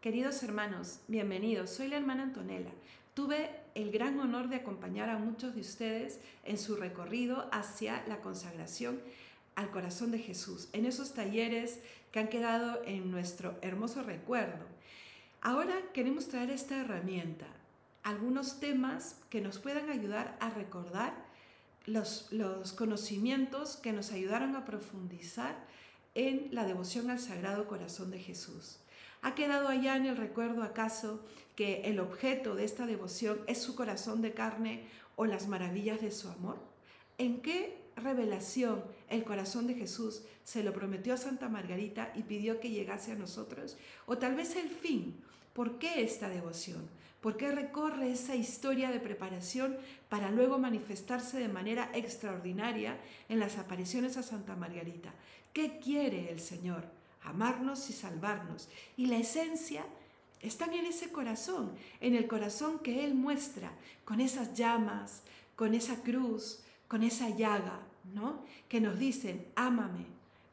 Queridos hermanos, bienvenidos. Soy la hermana Antonella. Tuve el gran honor de acompañar a muchos de ustedes en su recorrido hacia la consagración al corazón de Jesús, en esos talleres que han quedado en nuestro hermoso recuerdo. Ahora queremos traer esta herramienta, algunos temas que nos puedan ayudar a recordar los, los conocimientos que nos ayudaron a profundizar en la devoción al Sagrado Corazón de Jesús. ¿Ha quedado allá en el recuerdo acaso que el objeto de esta devoción es su corazón de carne o las maravillas de su amor? ¿En qué revelación el corazón de Jesús se lo prometió a Santa Margarita y pidió que llegase a nosotros? O tal vez el fin. ¿Por qué esta devoción? ¿Por qué recorre esa historia de preparación para luego manifestarse de manera extraordinaria en las apariciones a Santa Margarita? ¿Qué quiere el Señor? Amarnos y salvarnos. Y la esencia está en ese corazón, en el corazón que Él muestra, con esas llamas, con esa cruz, con esa llaga, ¿no? Que nos dicen, ámame,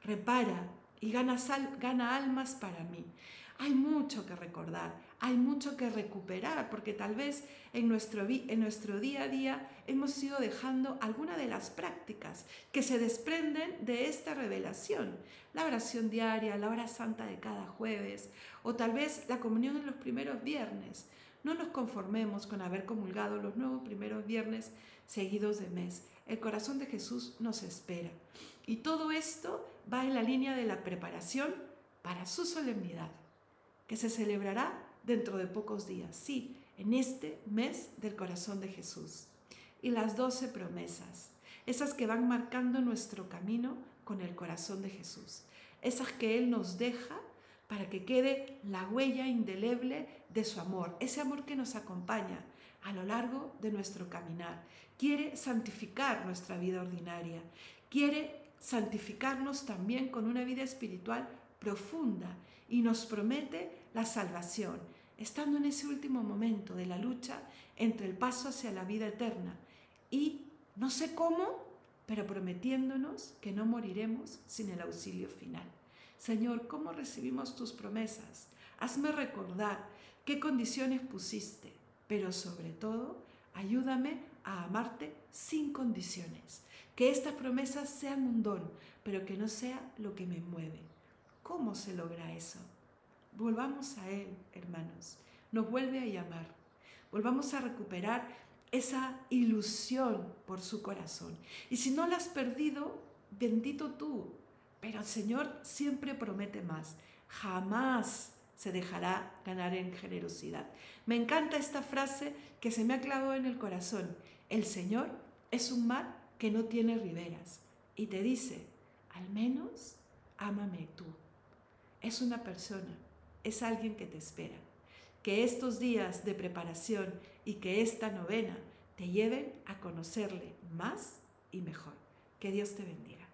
repara y gana, gana almas para mí. Hay mucho que recordar, hay mucho que recuperar, porque tal vez en nuestro, día a día hemos ido dejando alguna de las prácticas que se desprenden de esta revelación. La oración diaria, la hora santa de cada jueves, o tal vez la comunión en los primeros viernes. No nos conformemos con haber comulgado los nuevos primeros viernes seguidos de mes. El corazón de Jesús nos espera. Y todo esto va en la línea de la preparación para su solemnidad, que se celebrará dentro de pocos días, sí, en este mes del corazón de Jesús. Y las doce promesas, esas que van marcando nuestro camino con el corazón de Jesús, esas que Él nos deja para que quede la huella indeleble de su amor, ese amor que nos acompaña a lo largo de nuestro caminar. Quiere santificar nuestra vida ordinaria, quiere santificarnos también con una vida espiritual profunda y nos promete la salvación, estando en ese último momento de la lucha entre el paso hacia la vida eterna y no sé cómo, pero prometiéndonos que no moriremos sin el auxilio final. Señor, ¿cómo recibimos tus promesas? Hazme recordar qué condiciones pusiste, pero sobre todo, ayúdame a amarte sin condiciones. Que estas promesas sean un don, pero que no sea lo que me mueve. ¿Cómo se logra eso? Volvamos a Él, hermanos. Nos vuelve a llamar. Volvamos a recuperar esa ilusión por su corazón. Y si no la has perdido, bendito tú. Pero el Señor siempre promete más. Jamás se dejará ganar en generosidad. Me encanta esta frase que se me ha clavado en el corazón. El Señor es un mar que no tiene riberas y te dice, al menos ámame tú. Es una persona es alguien que te espera. Que estos días de preparación y que esta novena te lleven a conocerle más y mejor. Que Dios te bendiga.